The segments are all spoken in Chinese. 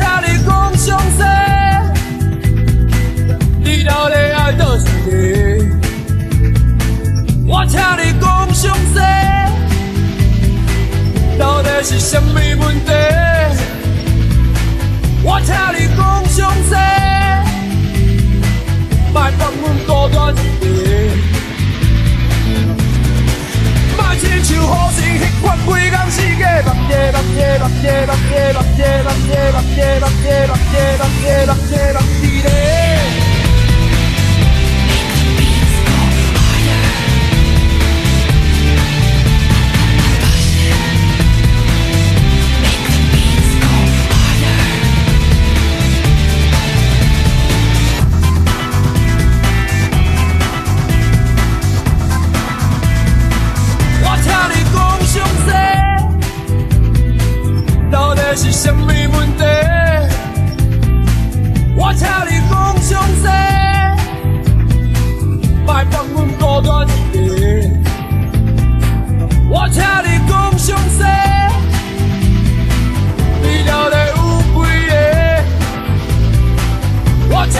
我听你讲详细，到底爱倒一个？我你讲，到底是问题？我你讲，别放我。目遮目遮目遮目遮目遮什么问题？我请你讲详细，莫放阮孤单一个。我请你讲详细，你到底有几个？我请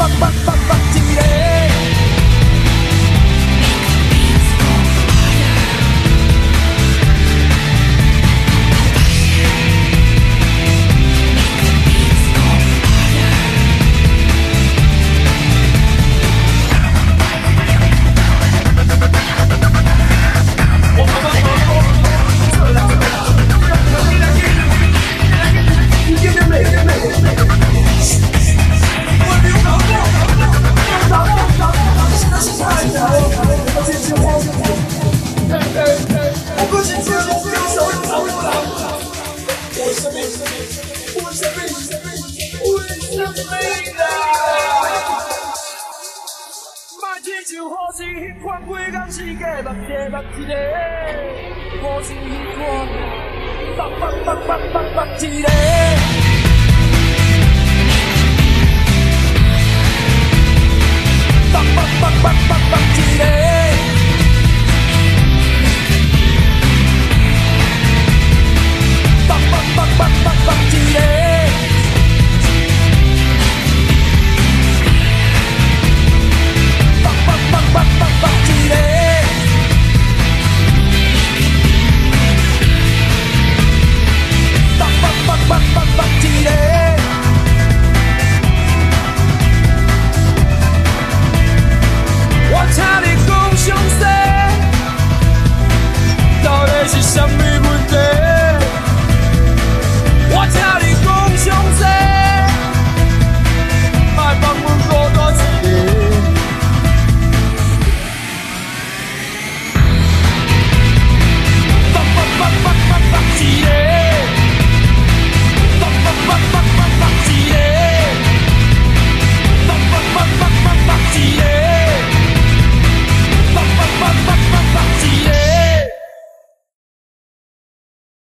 buck, buck, buck. 像好似彼款每工世界目一目一个，好像迄款目目目目目一个。